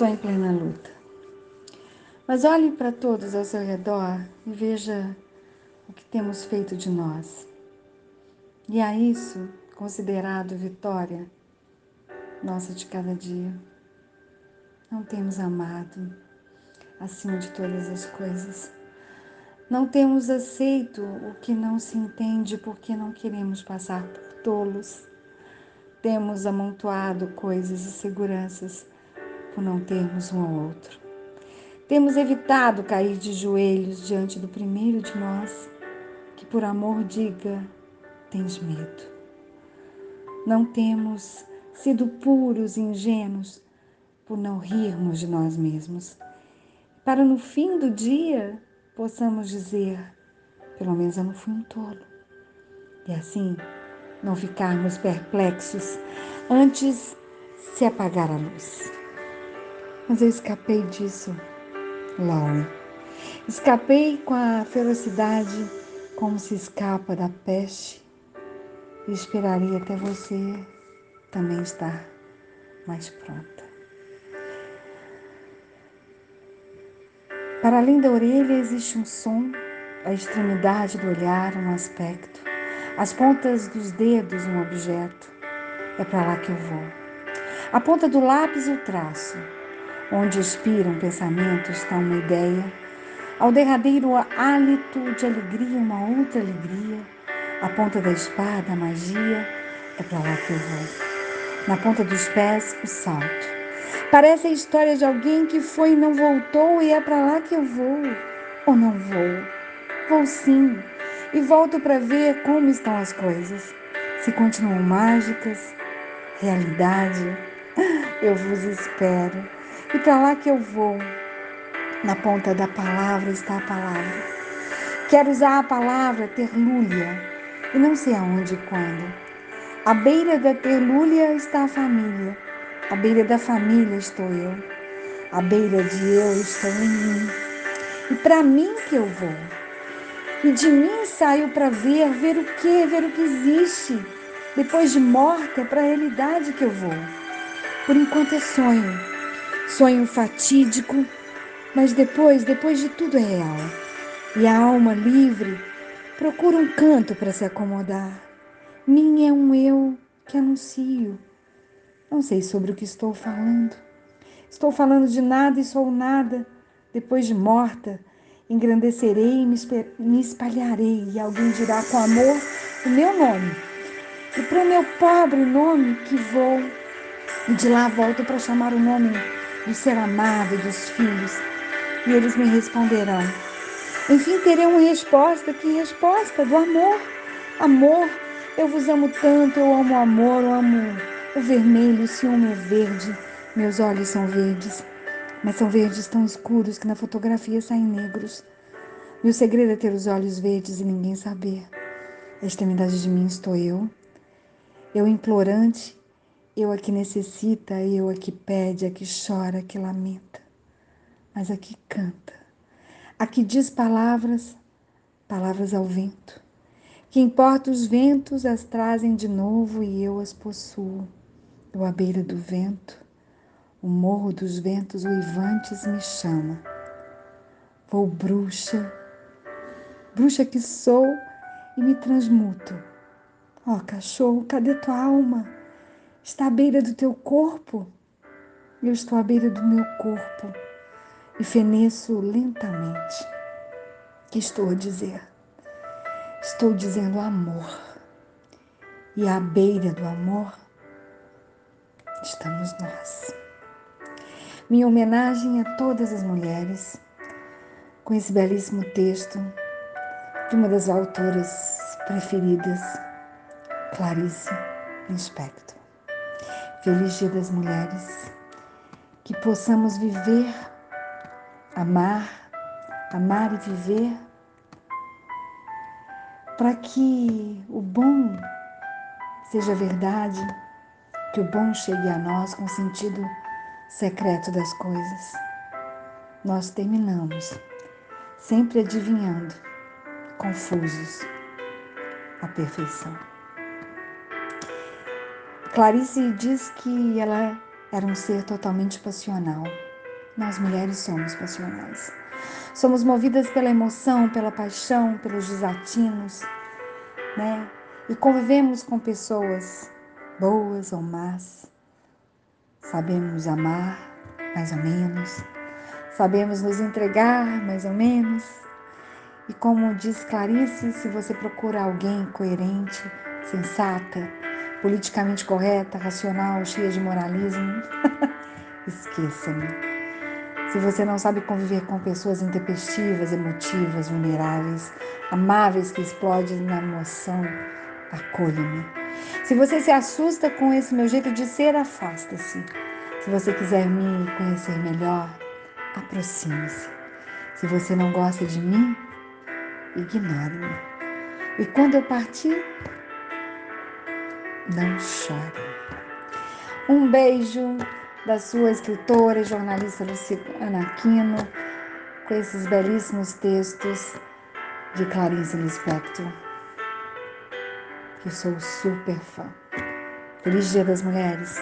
Estou em plena luta. Mas olhe para todos ao seu redor e veja o que temos feito de nós. E a isso considerado vitória nossa de cada dia. Não temos amado acima de todas as coisas. Não temos aceito o que não se entende porque não queremos passar por tolos. Temos amontoado coisas e seguranças por não termos um ao outro. Temos evitado cair de joelhos diante do primeiro de nós, que por amor diga: tens medo. Não temos sido puros e ingênuos por não rirmos de nós mesmos, para no fim do dia possamos dizer: pelo menos eu não fui um tolo. E assim não ficarmos perplexos antes se apagar a luz. Mas eu escapei disso Lauren. Escapei com a ferocidade como se escapa da peste e esperaria até você também estar mais pronta. Para além da orelha existe um som, a extremidade do olhar um aspecto, as pontas dos dedos um objeto. É para lá que eu vou. A ponta do lápis o traço, Onde expiram pensamentos está uma ideia. Ao derradeiro hálito de alegria, uma outra alegria. A ponta da espada, a magia, é para lá que eu vou. Na ponta dos pés, o salto. Parece a história de alguém que foi e não voltou, e é para lá que eu vou. Ou não vou? Vou sim. E volto para ver como estão as coisas. Se continuam mágicas, realidade, eu vos espero. E para lá que eu vou. Na ponta da palavra está a palavra. Quero usar a palavra terlúlia e não sei aonde e quando. À beira da terlúlia está a família. À beira da família estou eu. À beira de eu estou em mim. E para mim que eu vou. E de mim saio para ver, ver o que, ver o que existe. Depois de morta, é para a realidade que eu vou. Por enquanto é sonho sonho fatídico, mas depois, depois de tudo é real. E a alma livre procura um canto para se acomodar. Minha é um eu que anuncio. Não sei sobre o que estou falando. Estou falando de nada e sou nada. Depois de morta, engrandecerei e me espalharei, e alguém dirá com amor o meu nome. E para o meu pobre nome que vou, e de lá volto para chamar o nome do ser amado dos filhos. E eles me responderão. Enfim, terei uma resposta, que resposta? Do amor. Amor, eu vos amo tanto, eu amo o amor, eu amo o vermelho, o ciúme é verde, meus olhos são verdes, mas são verdes tão escuros que na fotografia saem negros. Meu segredo é ter os olhos verdes e ninguém saber. A extremidade de mim estou eu, eu implorante eu a que necessita, eu a que pede, a que chora, a que lamenta, mas a que canta, a que diz palavras, palavras ao vento. Que importa os ventos as trazem de novo e eu as possuo. Eu à beira do vento, o morro dos ventos uivantes me chama. Vou bruxa, bruxa que sou e me transmuto. Ó oh, cachorro, cadê tua alma? Está à beira do teu corpo. Eu estou à beira do meu corpo e feneço lentamente. Que estou a dizer? Estou dizendo amor. E à beira do amor estamos nós. Minha homenagem a todas as mulheres, com esse belíssimo texto de uma das autoras preferidas, Clarice Lispector. Feliz Dia das Mulheres. Que possamos viver, amar, amar e viver, para que o bom seja verdade, que o bom chegue a nós com o sentido secreto das coisas. Nós terminamos sempre adivinhando, confusos, a perfeição. Clarice diz que ela era um ser totalmente passional. Nós mulheres somos passionais. Somos movidas pela emoção, pela paixão, pelos desatinos, né? E convivemos com pessoas boas ou más. Sabemos amar, mais ou menos. Sabemos nos entregar, mais ou menos. E como diz Clarice, se você procura alguém coerente, sensata, politicamente correta, racional, cheia de moralismo, esqueça-me. Se você não sabe conviver com pessoas intempestivas, emotivas, vulneráveis, amáveis que explodem na emoção, acolha-me. Se você se assusta com esse meu jeito de ser, afasta-se. Se você quiser me conhecer melhor, aproxime-se. Se você não gosta de mim, ignore-me. E quando eu partir, não chore. Um beijo da sua escritora e jornalista Luciana Aquino, com esses belíssimos textos de Clarice Lispector, que eu sou super fã. Feliz Dia das Mulheres!